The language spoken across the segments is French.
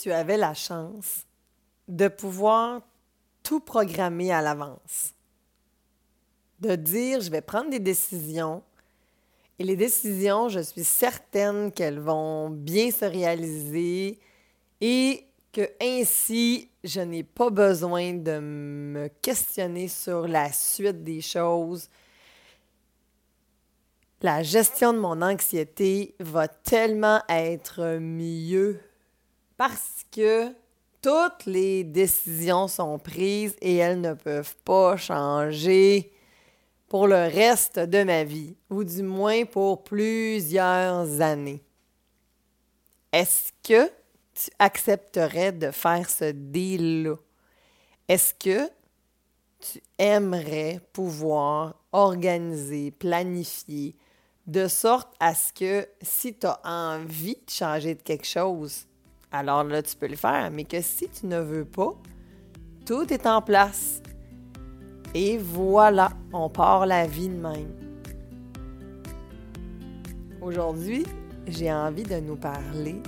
tu avais la chance de pouvoir tout programmer à l'avance, de dire je vais prendre des décisions et les décisions, je suis certaine qu'elles vont bien se réaliser et que ainsi, je n'ai pas besoin de me questionner sur la suite des choses. La gestion de mon anxiété va tellement être mieux parce que toutes les décisions sont prises et elles ne peuvent pas changer pour le reste de ma vie, ou du moins pour plusieurs années. Est-ce que tu accepterais de faire ce deal-là? Est-ce que tu aimerais pouvoir organiser, planifier, de sorte à ce que si tu as envie de changer de quelque chose, alors là, tu peux le faire, mais que si tu ne veux pas, tout est en place. Et voilà, on part la vie de même. Aujourd'hui, j'ai envie de nous parler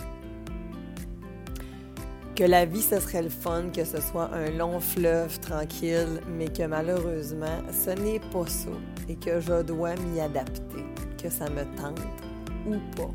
que la vie, ce serait le fun, que ce soit un long fleuve tranquille, mais que malheureusement, ce n'est pas ça et que je dois m'y adapter, que ça me tente ou pas.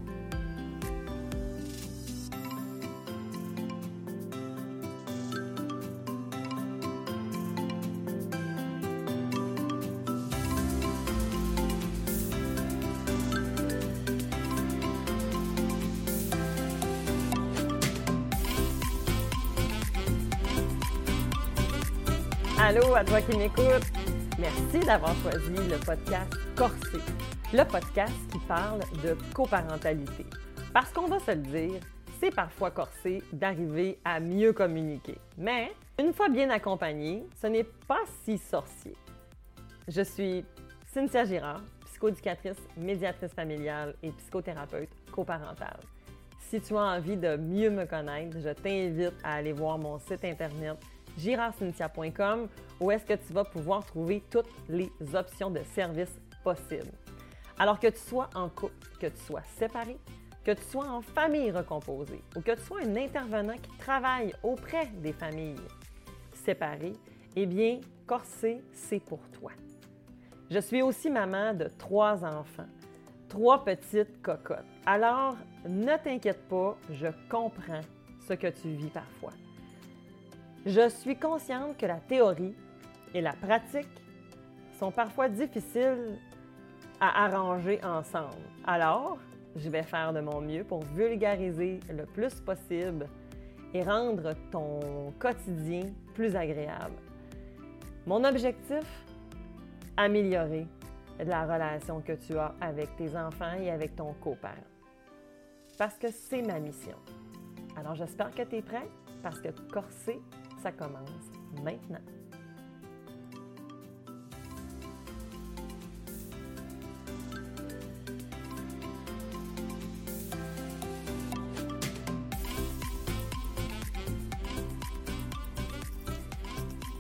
Allô à toi qui m'écoute. Merci d'avoir choisi le podcast Corsé, le podcast qui parle de coparentalité. Parce qu'on va se le dire, c'est parfois corsé d'arriver à mieux communiquer. Mais une fois bien accompagné, ce n'est pas si sorcier. Je suis Cynthia Girard, psychoéducatrice, médiatrice familiale et psychothérapeute coparentale. Si tu as envie de mieux me connaître, je t'invite à aller voir mon site internet girardcynthia.com où est-ce que tu vas pouvoir trouver toutes les options de services possibles. Alors que tu sois en couple, que tu sois séparé, que tu sois en famille recomposée ou que tu sois un intervenant qui travaille auprès des familles séparées, eh bien, Corsé, c'est pour toi. Je suis aussi maman de trois enfants, trois petites cocottes. Alors, ne t'inquiète pas, je comprends ce que tu vis parfois. Je suis consciente que la théorie et la pratique sont parfois difficiles à arranger ensemble. Alors, je vais faire de mon mieux pour vulgariser le plus possible et rendre ton quotidien plus agréable. Mon objectif, améliorer la relation que tu as avec tes enfants et avec ton coparent. Parce que c'est ma mission. Alors j'espère que tu es prêt parce que corser ça commence maintenant.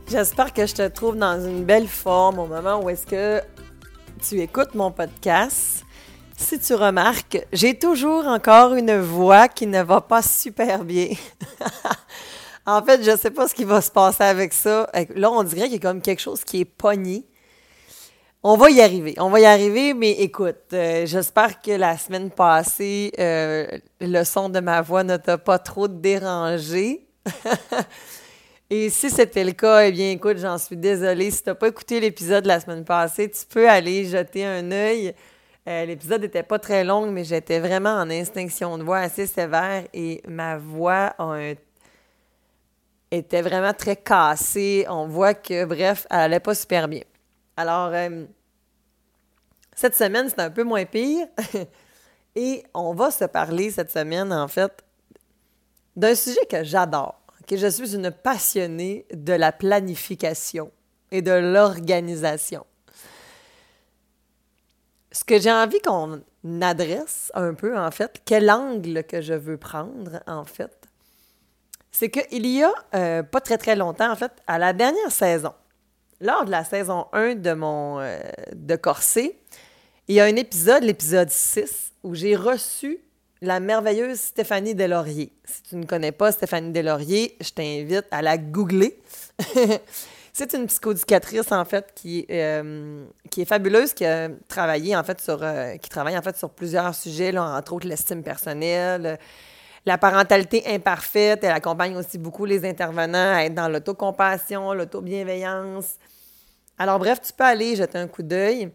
J'espère que je te trouve dans une belle forme au moment où est-ce que tu écoutes mon podcast. Si tu remarques, j'ai toujours encore une voix qui ne va pas super bien. En fait, je sais pas ce qui va se passer avec ça. Là, on dirait qu'il y a comme quelque chose qui est pogné. On va y arriver. On va y arriver, mais écoute, euh, j'espère que la semaine passée, euh, le son de ma voix ne t'a pas trop dérangé. Et si c'était le cas, eh bien, écoute, j'en suis désolée. Si tu n'as pas écouté l'épisode de la semaine passée, tu peux aller jeter un œil. Euh, l'épisode n'était pas très long, mais j'étais vraiment en extinction de voix assez sévère et ma voix a un était vraiment très cassée. On voit que, bref, elle allait pas super bien. Alors, euh, cette semaine, c'est un peu moins pire. Et on va se parler cette semaine, en fait, d'un sujet que j'adore. que Je suis une passionnée de la planification et de l'organisation. Ce que j'ai envie qu'on adresse un peu, en fait, quel angle que je veux prendre, en fait, c'est qu'il y a euh, pas très très longtemps, en fait, à la dernière saison, lors de la saison 1 de mon euh, de Corsé, il y a un épisode, l'épisode 6, où j'ai reçu la merveilleuse Stéphanie Delaurier. Si tu ne connais pas Stéphanie Delaurier, je t'invite à la googler. C'est une psychoducatrice, en fait, qui, euh, qui est fabuleuse, qui a travaillé, en fait, sur, qui travaille, en fait, sur plusieurs sujets, là, entre autres l'estime personnelle, la parentalité imparfaite. Elle accompagne aussi beaucoup les intervenants à être dans l'autocompassion, l'autobienveillance. Alors, bref, tu peux aller jeter un coup d'œil.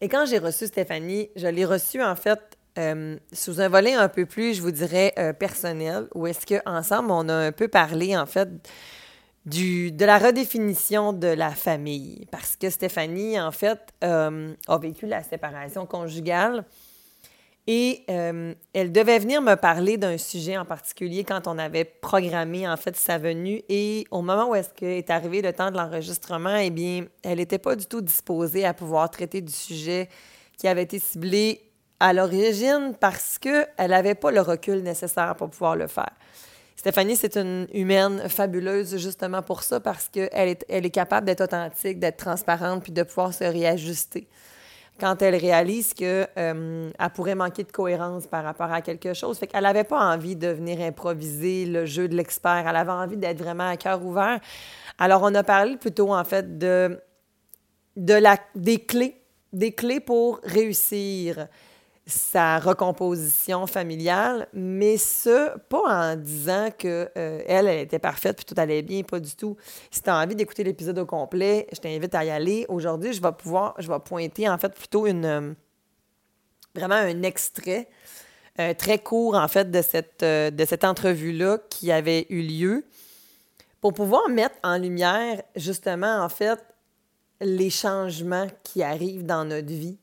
Et quand j'ai reçu Stéphanie, je l'ai reçue, en fait, euh, sous un volet un peu plus, je vous dirais, personnel, où est-ce qu'ensemble, on a un peu parlé, en fait, de la redéfinition de la famille. Parce que Stéphanie, en fait, euh, a vécu la séparation conjugale et euh, elle devait venir me parler d'un sujet en particulier quand on avait programmé, en fait, sa venue. Et au moment où est-ce est arrivé le temps de l'enregistrement, eh bien, elle n'était pas du tout disposée à pouvoir traiter du sujet qui avait été ciblé à l'origine parce qu'elle n'avait pas le recul nécessaire pour pouvoir le faire. Stéphanie, c'est une humaine fabuleuse justement pour ça, parce qu'elle est, elle est capable d'être authentique, d'être transparente, puis de pouvoir se réajuster. Quand elle réalise qu'elle euh, pourrait manquer de cohérence par rapport à quelque chose. Fait qu'elle n'avait pas envie de venir improviser le jeu de l'expert. Elle avait envie d'être vraiment à cœur ouvert. Alors, on a parlé plutôt, en fait, de, de la, des clés, des clés pour réussir sa recomposition familiale, mais ce, pas en disant que euh, elle, était parfaite puis tout allait bien, pas du tout. Si tu as envie d'écouter l'épisode au complet, je t'invite à y aller. Aujourd'hui, je vais pouvoir, je vais pointer en fait plutôt une euh, vraiment un extrait euh, très court en fait de cette, de cette entrevue-là qui avait eu lieu pour pouvoir mettre en lumière justement en fait les changements qui arrivent dans notre vie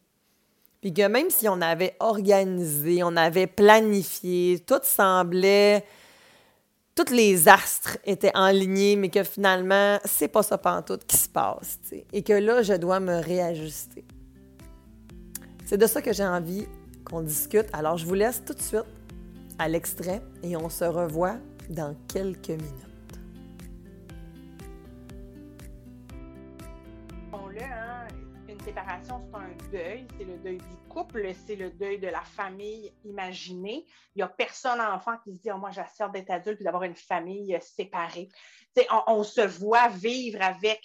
puis que même si on avait organisé, on avait planifié, tout semblait. Tous les astres étaient alignés, mais que finalement, c'est pas ça pantoute qui se passe. Et que là, je dois me réajuster. C'est de ça que j'ai envie qu'on discute. Alors, je vous laisse tout de suite à l'extrait et on se revoit dans quelques minutes. Séparation, c'est un deuil. C'est le deuil du couple, c'est le deuil de la famille imaginée. Il n'y a personne enfant qui se dit oh, Moi, j'assure d'être adulte et d'avoir une famille séparée. On, on, se voit vivre avec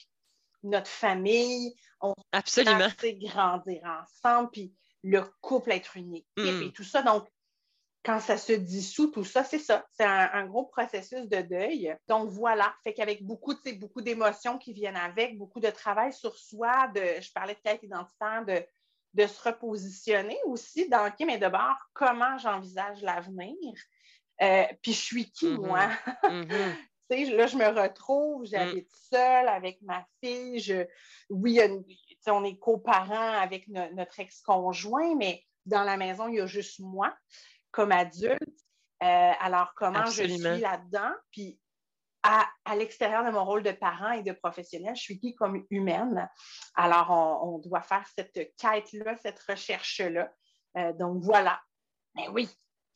notre famille. On Absolument. grandir ensemble, puis le couple être une équipe mm. et tout ça. Donc, quand ça se dissout, tout ça, c'est ça. C'est un, gros processus de deuil. Donc voilà, fait qu'avec beaucoup, beaucoup d'émotions qui viennent avec, beaucoup de travail sur soi, de, je parlais de quête identitaire, de, de se repositionner aussi dans, OK, mais d'abord, comment j'envisage l'avenir? Euh, puis je suis qui, mm-hmm. moi? Mm-hmm. là, je me retrouve, j'habite mm. seule avec ma fille. Je, oui, on est coparents avec notre ex-conjoint, mais dans la maison, il y a juste moi comme adulte. Euh, alors, comment je suis là-dedans? Puis, à, l'extérieur de mon rôle de parent et de professionnel, je suis qui comme humaine? Alors, on, doit faire cette quête-là, cette recherche-là. Euh, donc, voilà. Mais oui.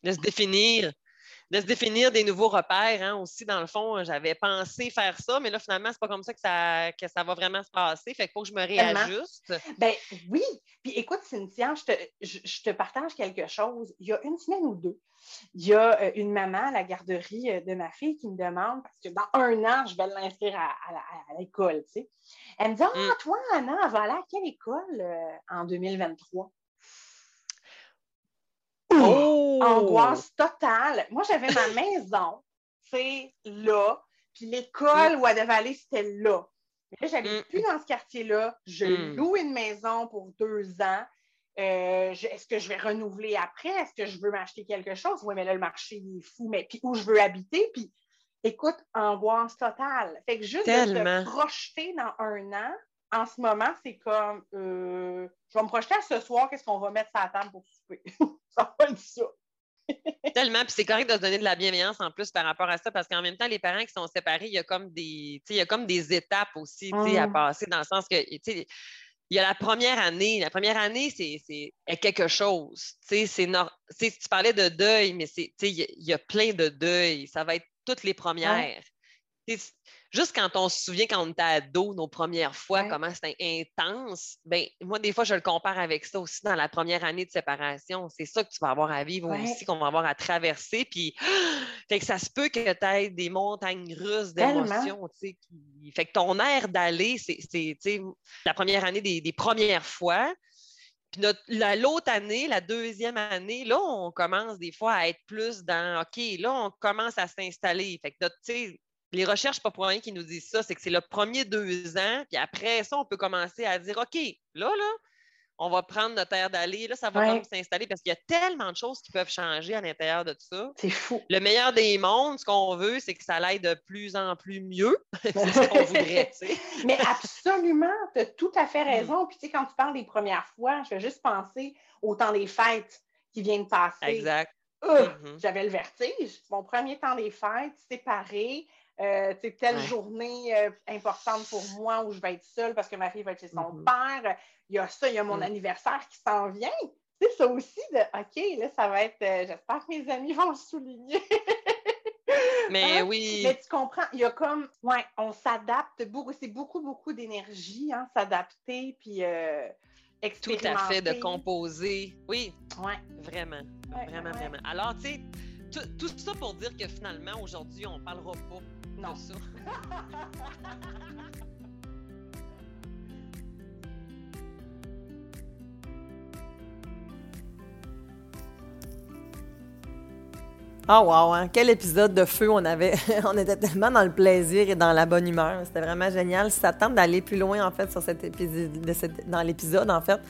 De se définir de se définir des nouveaux repères hein, aussi. Dans le fond, j'avais pensé faire ça, mais là, finalement, c'est pas comme ça que, ça que ça va vraiment se passer. Fait qu'il faut que je me réajuste. Ben oui. Puis écoute, Cynthia, je te, je, te, partage quelque chose. Il y a une semaine ou deux, il y a euh, une maman à la garderie euh, de ma fille qui me demande, parce que dans un an, je vais l'inscrire à, à, l'école, tu sais. Elle me dit, ah, mm. toi, Anna, elle va aller à quelle école euh, en 2023? Oh! Angoisse totale. Moi, j'avais ma maison, c'est là, puis l'école où elle devait aller, c'était là. Mais là, j'habite mm. plus dans ce quartier-là. Je mm. loue une maison pour deux ans. Euh, est-ce que je vais renouveler après? Est-ce que je veux m'acheter quelque chose? Oui, mais là, le marché il est fou. Mais puis où je veux habiter? Puis écoute, angoisse totale. Fait que juste de se projeter dans un an, en ce moment, c'est comme euh, je vais me projeter à ce soir, qu'est-ce qu'on va mettre sur la table pour souper? ça va être ça. Tellement, puis c'est correct de se donner de la bienveillance en plus par rapport à ça, parce qu'en même temps, les parents qui sont séparés, il y a comme des, il y a comme des étapes aussi à passer, dans le sens que il y a la première année. La première année, c'est quelque chose. C'est tu parlais de deuil, mais il y, a plein de deuils. Ça va être toutes les premières. Juste quand on se souvient quand on était ado, nos premières fois, comment c'était intense, ben moi, des fois, je le compare avec ça aussi dans la première année de séparation. C'est ça que tu vas avoir à vivre aussi, qu'on va avoir à traverser. Puis, fait que ça se peut que tu aies des montagnes russes d'émotions, tu sais. Fait que ton air d'aller, c'est, la première année des, des premières fois. Puis l'autre année, la deuxième année, là, on commence des fois à être plus dans OK, là, on commence à s'installer. Fait que, tu sais, les recherches, pas pour rien qui nous disent ça, c'est que c'est le premier deux ans, puis après ça, on peut commencer à dire OK, là, là, on va prendre notre air d'aller, là, ça va s'installer parce qu'il y a tellement de choses qui peuvent changer à l'intérieur de tout ça. C'est fou. Le meilleur des mondes, ce qu'on veut, c'est que ça aille de plus en plus mieux. c'est ce qu'on voudrait, tu sais. Mais absolument, tu as tout à fait mm. raison. Puis, tu sais, quand tu parles des premières fois, je vais juste penser au temps des fêtes qui viennent passer. Exact. Mm-hmm. J'avais le vertige. Mon premier temps des fêtes, séparé, euh, telle journée euh, importante pour moi où je vais être seule parce que Marie va être chez son mm-hmm. père. Il y a ça, il y a mon mm. anniversaire qui s'en vient. C'est ça aussi de OK, là, ça va être. Euh, j'espère que mes amis vont le souligner. Mais hein? oui. Mais tu comprends, il y a comme. Ouais, on s'adapte beaucoup. C'est beaucoup, beaucoup d'énergie, hein, s'adapter, puis. Tout à fait, de composer. Oui. Ouais. Vraiment. vraiment, vraiment. Alors, tu sais, tout, ça pour dire que finalement, aujourd'hui, on ne parlera pas non. ça. Ah oh wow, hein? quel épisode de feu on avait. on était tellement dans le plaisir et dans la bonne humeur. C'était vraiment génial. Si ça tente d'aller plus loin en fait sur cet épisode, dans l'épisode en fait,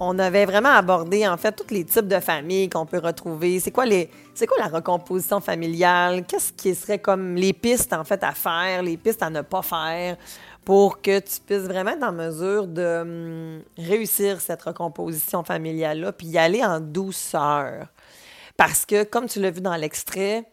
on avait vraiment abordé en fait tous les types de familles qu'on peut retrouver. C'est quoi les c'est quoi la recomposition familiale? Qu'est-ce qui serait comme les pistes en fait à faire, les pistes à ne pas faire pour que tu puisses vraiment être en mesure de hum, réussir cette recomposition familiale là puis y aller en douceur? Parce que comme tu l'as vu dans l'extrait,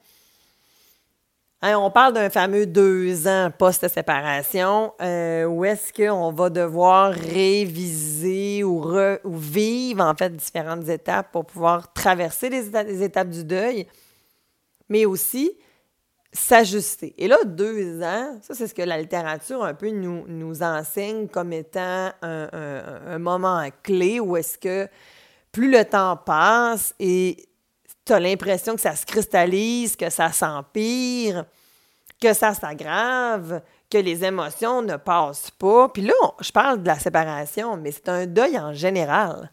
Hein, on parle d'un fameux deux ans post-séparation euh, où est-ce qu'on va devoir réviser ou, vivre en fait différentes étapes pour pouvoir traverser les, étapes du deuil, mais aussi s'ajuster. Et là, deux ans, ça c'est ce que la littérature un peu nous, enseigne comme étant un moment clé où est-ce que plus le temps passe et tu as l'impression que ça se cristallise, que ça s'empire, que ça s'aggrave, que les émotions ne passent pas. Puis là, je parle de la séparation, mais c'est un deuil en général.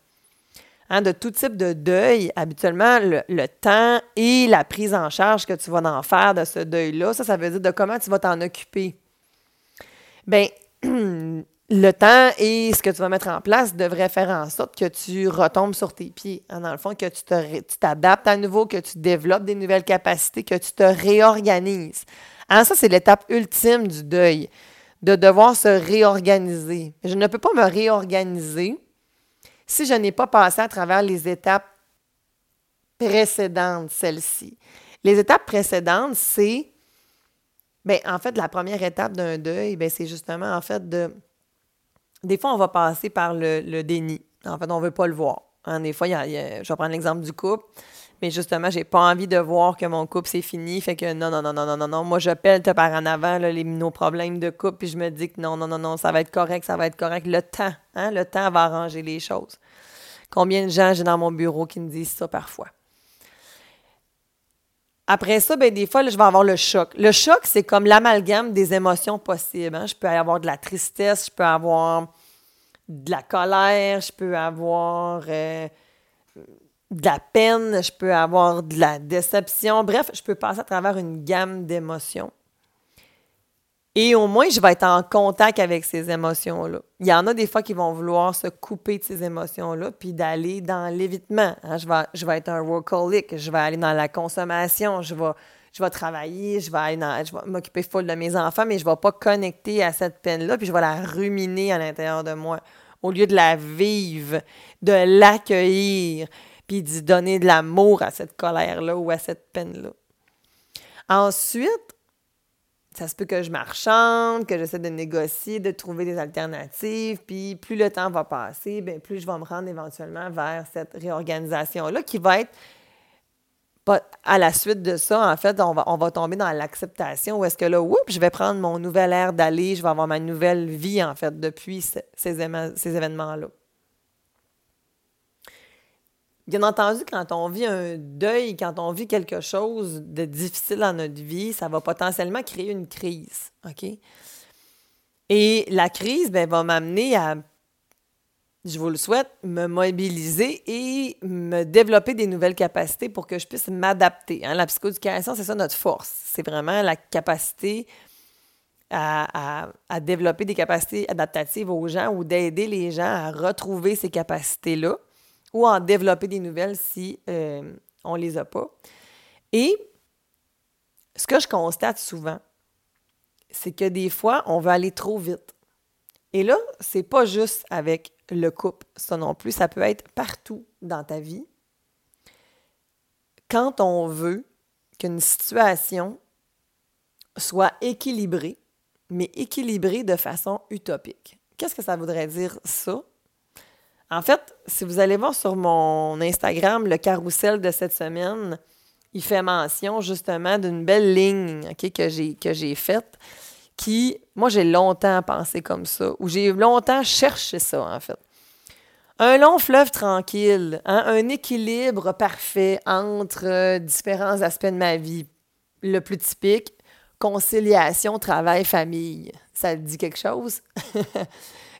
Hein, de tout type de deuil, habituellement, le, temps et la prise en charge que tu vas en faire de ce deuil-là, ça, ça veut dire de comment tu vas t'en occuper. Bien, le temps et ce que tu vas mettre en place devrait faire en sorte que tu retombes sur tes pieds. Hein, dans le fond, que tu t'adaptes à nouveau, que tu développes des nouvelles capacités, que tu te réorganises. Hein, ça, c'est l'étape ultime du deuil, de devoir se réorganiser. Je ne peux pas me réorganiser si je n'ai pas passé à travers les étapes précédentes, celles-ci. Les étapes précédentes, c'est, bien, en fait, la première étape d'un deuil, bien, c'est justement, en fait, de des fois, on va passer par le, déni. En fait, on ne veut pas le voir. Hein, des fois, je vais prendre l'exemple du couple. Mais justement, j'ai pas envie de voir que mon couple c'est fini. Fait que non, non, non, non, non, non, non. Moi, je pèle par en avant les, nos problèmes de couple, puis je me dis que non, non, non, non, ça va être correct, ça va être correct. Le temps, hein, le temps va arranger les choses. Combien de gens j'ai dans mon bureau qui me disent ça parfois? Après ça, ben, des fois, je vais avoir le choc. Le choc, c'est comme l'amalgame des émotions possibles. Hein. Je peux avoir de la tristesse, je peux avoir de la colère, je peux avoir euh, de la peine, je peux avoir de la déception. Bref, je peux passer à travers une gamme d'émotions. Et au moins, je vais être en contact avec ces émotions-là. Il y en a des fois qui vont vouloir se couper de ces émotions-là, puis d'aller dans l'évitement. Hein. Je, vais, je vais être un workaholic, je vais aller dans la consommation, je vais, je vais travailler, je vais, je vais m'occuper full de mes enfants, mais je ne vais pas connecter à cette peine-là, puis je vais la ruminer à l'intérieur de moi. Au lieu de la vivre, de l'accueillir, puis d'y donner de l'amour à cette colère-là ou à cette peine-là. Ensuite, ça se peut que je marchande, que j'essaie de négocier, de trouver des alternatives, puis plus le temps va passer, bien, plus je vais me rendre éventuellement vers cette réorganisation-là qui va être à la suite de ça, en fait, on va, on va tomber dans l'acceptation où est-ce que là, oups, je vais prendre mon nouvel air d'aller, je vais avoir ma nouvelle vie, en fait, depuis ces, ces événements-là. Bien entendu, quand on vit un deuil, quand on vit quelque chose de difficile dans notre vie, ça va potentiellement créer une crise. OK? Et la crise ben, va m'amener à, je vous le souhaite, me mobiliser et me développer des nouvelles capacités pour que je puisse m'adapter. Hein? La psychoéducation, c'est ça notre force. C'est vraiment la capacité à, à, développer des capacités adaptatives aux gens ou d'aider les gens à retrouver ces capacités-là ou en développer des nouvelles si euh, on ne les a pas. Et ce que je constate souvent, c'est que des fois, on veut aller trop vite. Et là, c'est pas juste avec le couple, ça non plus, ça peut être partout dans ta vie. Quand on veut qu'une situation soit équilibrée, mais équilibrée de façon utopique. Qu'est-ce que ça voudrait dire ça? En fait, si vous allez voir sur mon Instagram le carrousel de cette semaine, il fait mention justement d'une belle ligne que j'ai que j'ai faite qui, moi, j'ai longtemps pensé comme ça, ou j'ai longtemps cherché ça, en fait. Un long fleuve tranquille, hein, un équilibre parfait entre euh, différents aspects de ma vie. Le plus typique, conciliation, travail, famille. Ça dit quelque chose?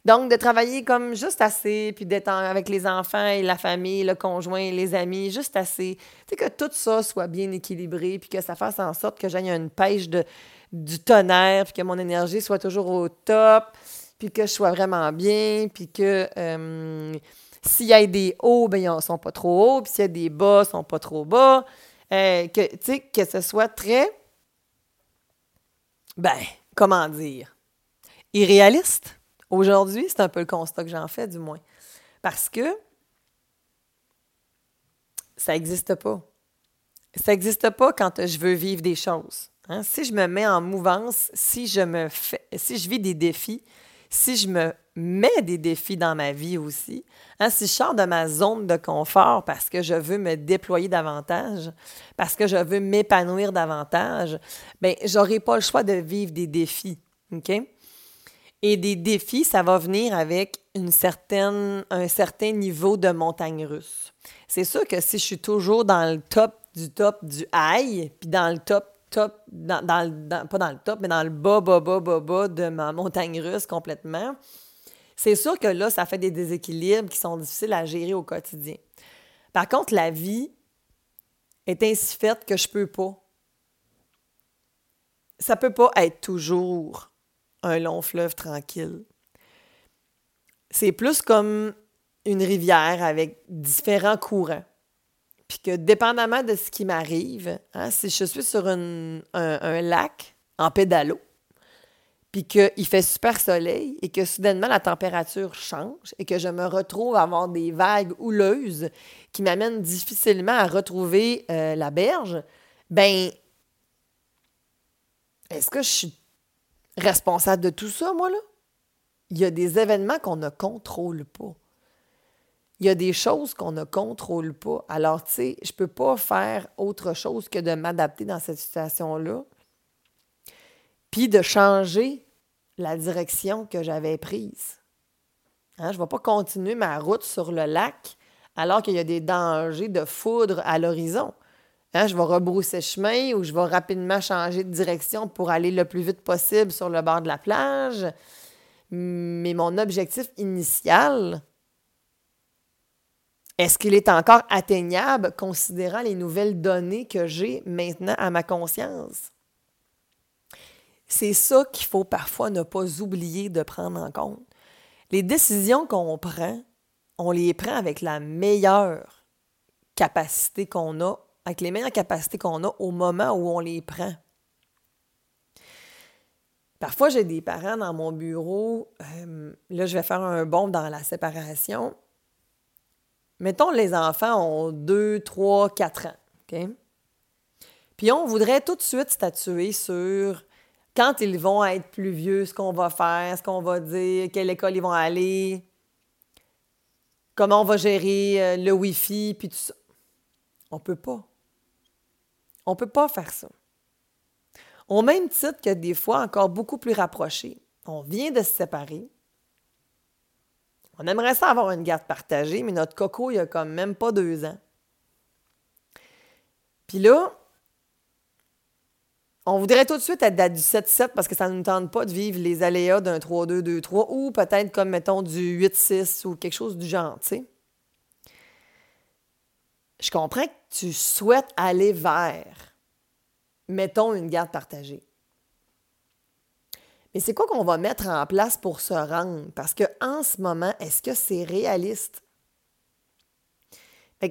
Donc, de travailler comme juste assez, puis d'être avec les enfants et la famille, le conjoint, les amis, juste assez. Tu sais, que tout ça soit bien équilibré, puis que ça fasse en sorte que j'aille une pêche de, du tonnerre, puis que mon énergie soit toujours au top, puis que je sois vraiment bien, puis que euh, s'il y a des hauts, ben ils ne sont pas trop hauts, puis s'il y a des bas, ils ne sont pas trop bas. Euh, que, que ce soit très, ben, comment dire, irréaliste. Aujourd'hui, c'est un peu le constat que j'en fais, du moins. Parce que ça n'existe pas. Ça n'existe pas quand je veux vivre des choses. Hein. Si je me mets en mouvance, si je me fais, si je vis des défis, si je me mets des défis dans ma vie aussi, hein, si je sors de ma zone de confort parce que je veux me déployer davantage, parce que je veux m'épanouir davantage, bien, j'aurai pas le choix de vivre des défis. OK? Et des défis, ça va venir avec une certaine, un certain niveau de montagne russe. C'est sûr que si je suis toujours dans le top du top du high, puis dans le top, top, dans, dans, pas dans le top, mais dans le bas, bas, bas, bas, bas de ma montagne russe complètement, c'est sûr que là, ça fait des déséquilibres qui sont difficiles à gérer au quotidien. Par contre, la vie est ainsi faite que je peux pas. Ça peut pas être toujours un long fleuve tranquille. C'est plus comme une rivière avec différents courants. Puis que dépendamment de ce qui m'arrive, hein, si je suis sur un, lac en pédalo, puis qu'il fait super soleil et que soudainement la température change et que je me retrouve à avoir des vagues houleuses qui m'amènent difficilement à retrouver euh, la berge, ben est-ce que je suis responsable de tout ça, moi, là. Il y a des événements qu'on ne contrôle pas. Il y a des choses qu'on ne contrôle pas. Alors, tu sais, je ne peux pas faire autre chose que de m'adapter dans cette situation-là, puis de changer la direction que j'avais prise. Hein, je ne vais pas continuer ma route sur le lac alors qu'il y a des dangers de foudre à l'horizon. Hein, je vais rebrousser chemin ou je vais rapidement changer de direction pour aller le plus vite possible sur le bord de la plage. Mais mon objectif initial, est-ce qu'il est encore atteignable considérant les nouvelles données que j'ai maintenant à ma conscience? C'est ça qu'il faut parfois ne pas oublier de prendre en compte. Les décisions qu'on prend, on les prend avec la meilleure capacité qu'on a avec les meilleures capacités qu'on a au moment où on les prend. Parfois, j'ai des parents dans mon bureau, euh, là, je vais faire un bond dans la séparation. Mettons, les enfants ont 2, 3, 4 ans. OK? Puis on voudrait tout de suite statuer sur quand ils vont être plus vieux, ce qu'on va faire, ce qu'on va dire, quelle école ils vont aller, comment on va gérer euh, le Wi-Fi, puis tout ça. On ne peut pas. On ne peut pas faire ça. Au même titre que des fois encore beaucoup plus rapprochés. On vient de se séparer. On aimerait ça avoir une garde partagée, mais notre coco, il a comme même pas deux ans. Puis là, on voudrait tout de suite être du 7-7 parce que ça ne nous tente pas de vivre les aléas d'un 3-2-2-3 ou peut-être comme, mettons, du 8-6 ou quelque chose du genre, tu sais. Je comprends que tu souhaites aller vers, mettons, une garde partagée. Mais c'est quoi qu'on va mettre en place pour se rendre? Parce qu'en ce moment, est-ce que c'est réaliste?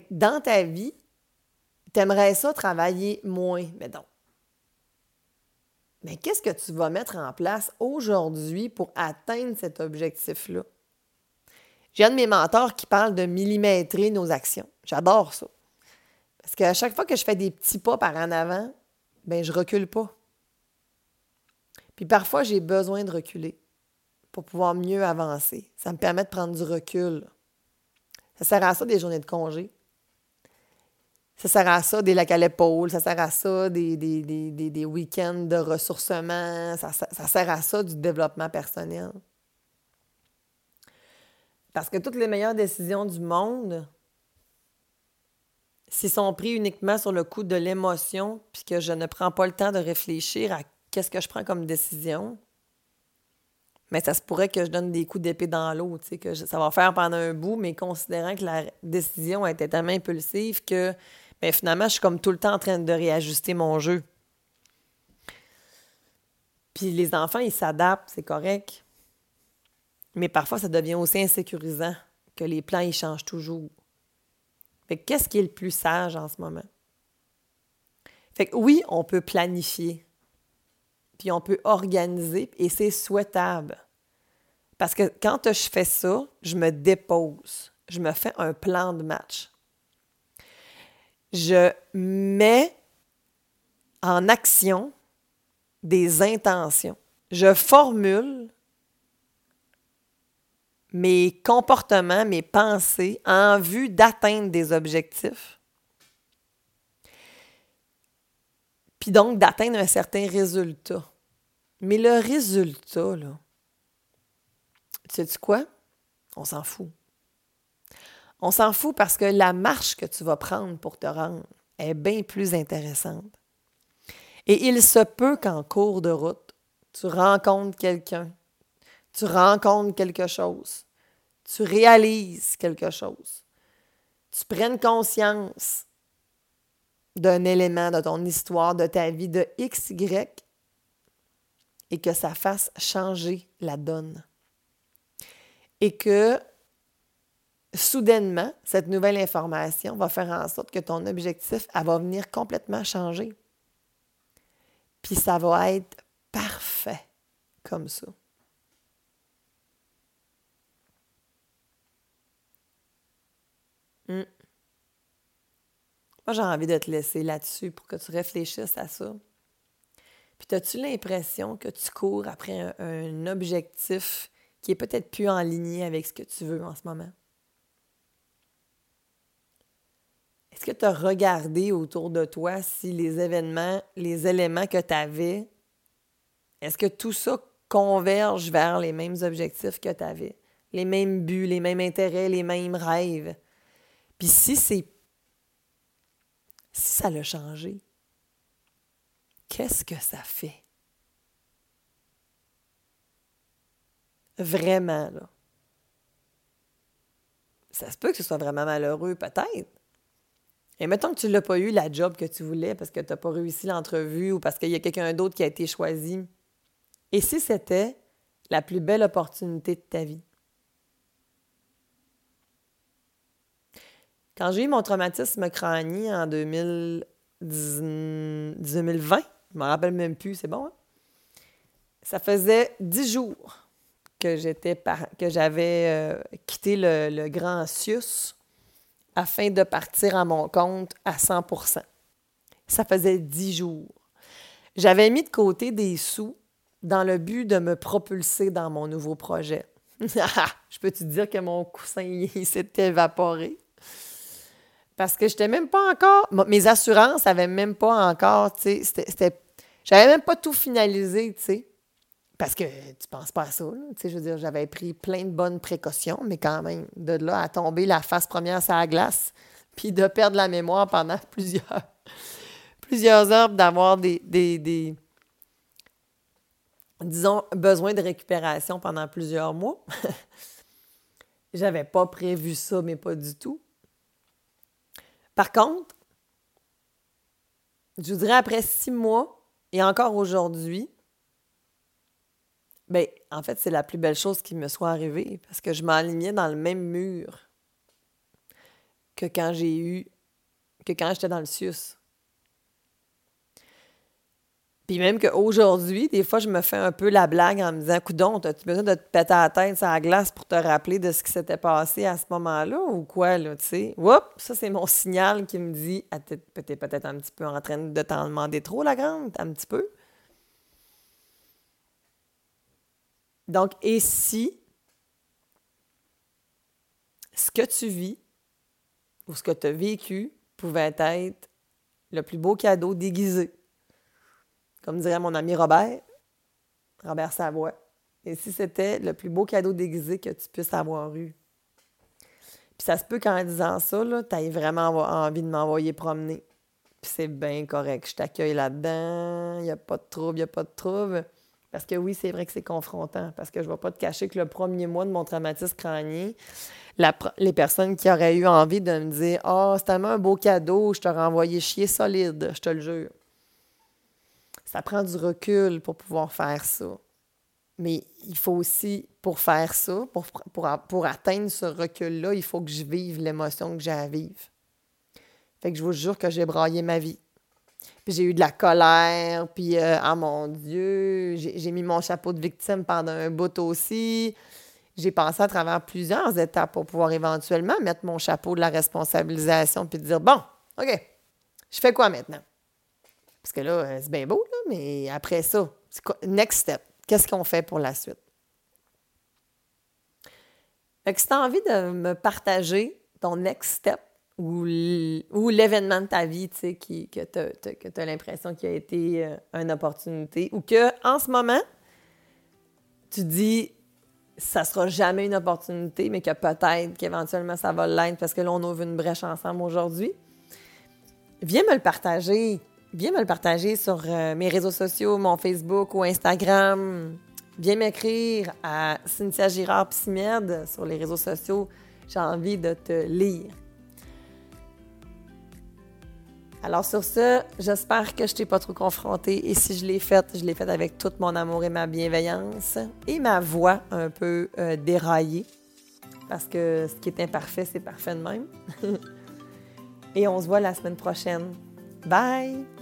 dans ta vie, tu aimerais ça travailler moins, mettons. Mais qu'est-ce que tu vas mettre en place aujourd'hui pour atteindre cet objectif-là? J'ai un de mes mentors qui parle de millimétrer nos actions. J'adore ça. Parce qu'à chaque fois que je fais des petits pas par en avant, ben je recule pas. Puis parfois, j'ai besoin de reculer pour pouvoir mieux avancer. Ça me permet de prendre du recul. Ça sert à ça des journées de congé. Ça sert à ça des lacs à l'épaule, ça sert à ça des, des, week-ends de ressourcement, ça, sert à ça du développement personnel. Parce que toutes les meilleures décisions du monde, s'ils sont prises uniquement sur le coup de l'émotion, puis que je ne prends pas le temps de réfléchir à qu'est-ce que je prends comme décision, mais ça se pourrait que je donne des coups d'épée dans l'eau, que ça va faire pendant un bout, mais considérant que la décision été tellement impulsive que mais finalement, je suis comme tout le temps en train de réajuster mon jeu. Puis les enfants, ils s'adaptent, c'est correct. Mais parfois, ça devient aussi insécurisant que les plans, ils changent toujours. Fait qu'est-ce qui est le plus sage en ce moment? Fait que oui, on peut planifier, puis on peut organiser, et c'est souhaitable. Parce que quand je fais ça, je me dépose, je me fais un plan de match je mets en action des intentions. Je formule mes comportements, mes pensées en vue d'atteindre des objectifs. Puis donc d'atteindre un certain résultat. Mais le résultat, là, tu sais -tu quoi? On s'en fout. On s'en fout parce que la marche que tu vas prendre pour te rendre est bien plus intéressante. Et il se peut qu'en cours de route, tu rencontres quelqu'un, tu rencontres quelque chose, tu réalises quelque chose, tu prennes conscience d'un élément de ton histoire, de ta vie, de X, Y, et que ça fasse changer la donne. Et que soudainement, cette nouvelle information va faire en sorte que ton objectif elle va venir complètement changer. Puis ça va être parfait comme ça. Hmm. Moi, j'ai envie de te laisser là-dessus pour que tu réfléchisses à ça. Puis, as-tu l'impression que tu cours après un, un objectif qui est peut-être plus en ligne avec ce que tu veux en ce moment? Est-ce que tu as regardé autour de toi si les événements, les éléments que tu avais, est-ce que tout ça converge vers les mêmes objectifs que tu avais? Les mêmes buts, les mêmes intérêts, les mêmes rêves? Puis si c'est. Si ça l'a changé, qu'est-ce que ça fait? Vraiment, là. Ça se peut que ce soit vraiment malheureux, peut-être. Et mettons que tu l'as pas eu, la job que tu voulais, parce que tu n'as pas réussi l'entrevue ou parce qu'il y a quelqu'un d'autre qui a été choisi. Et si c'était la plus belle opportunité de ta vie? Quand j'ai eu mon traumatisme crânien en 2020, je me rappelle même plus, c'est bon, hein? ça faisait dix jours que j'étais que j'avais euh, quitté le, Grand Sius afin de partir à mon compte à 100% Ça faisait dix jours. J'avais mis de côté des sous dans le but de me propulser dans mon nouveau projet. Je peux te dire que mon coussin s'est évaporé? Parce que j'étais même pas encore. Mes assurances n'avaient même pas encore, tu sais. J'avais même pas tout finalisé, tu sais. Parce que tu penses pas à ça, tu sais, je veux dire, j'avais pris plein de bonnes précautions, mais quand même, de là à tomber la face première sur la glace, puis de perdre la mémoire pendant plusieurs, plusieurs heures, d'avoir des, des, des, disons, besoin de récupération pendant plusieurs mois. J'avais pas prévu ça, mais pas du tout. Par contre, je vous dirais après six mois et encore aujourd'hui, ben, en fait, c'est la plus belle chose qui me soit arrivée parce que je m'alignais dans le même mur que quand j'ai eu, que quand j'étais dans le SUS. Puis même qu'aujourd'hui, des fois, je me fais un peu la blague en me disant Coudon, as-tu besoin de te péter la tête sur la glace pour te rappeler de ce qui s'était passé à ce moment-là ou quoi, là, tu sais? Oups, ça, c'est mon signal qui me dit ah, T'es peut-être un petit peu en train de t'en demander trop, la grande, un petit peu. Donc, et si ce que tu vis ou ce que tu as vécu pouvait être le plus beau cadeau déguisé? Comme dirait mon ami Robert, Robert Savoie. Et si c'était le plus beau cadeau déguisé que tu puisses avoir eu? Puis ça se peut qu'en disant ça, tu aies vraiment envie de m'envoyer promener. Puis c'est bien correct. Je t'accueille là-dedans. Il n'y a pas de trouble, il n'y a pas de trouble. Parce que oui, c'est vrai que c'est confrontant. Parce que je ne vais pas te cacher que le premier mois de mon traumatisme crânien, les personnes qui auraient eu envie de me dire Ah, oh, c'est tellement un beau cadeau, je t'aurais envoyé chier solide, je te le jure. Ça prend du recul pour pouvoir faire ça. Mais il faut aussi, pour faire ça, pour, pour, atteindre ce recul-là, il faut que je vive l'émotion que j'ai à vivre. Fait que je vous jure que j'ai braillé ma vie. Puis j'ai eu de la colère, puis euh, ah mon Dieu, j'ai mis mon chapeau de victime pendant un bout aussi. J'ai passé à travers plusieurs étapes pour pouvoir éventuellement mettre mon chapeau de la responsabilisation puis dire bon, OK, je fais quoi maintenant? Parce que là, euh, c'est bien beau, là, mais après ça, next step, qu'est-ce qu'on fait pour la suite? Si tu as envie de me partager ton next step ou l'événement de ta vie tu sais, que tu as, l'impression qu'il a été euh, une opportunité ou que en ce moment, tu dis ça sera jamais une opportunité, mais que peut-être qu'éventuellement ça va l'être parce que là, on ouvre une brèche ensemble aujourd'hui. Viens me le partager viens me le partager sur euh, mes réseaux sociaux, mon Facebook ou Instagram. Viens m'écrire à Cynthia Girard Psymed sur les réseaux sociaux. J'ai envie de te lire. Alors sur ce, j'espère que je t'ai pas trop confrontée et si je l'ai faite, je l'ai faite avec tout mon amour et ma bienveillance et ma voix un peu euh, déraillée parce que ce qui est imparfait, c'est parfait de même. et on se voit la semaine prochaine. Bye!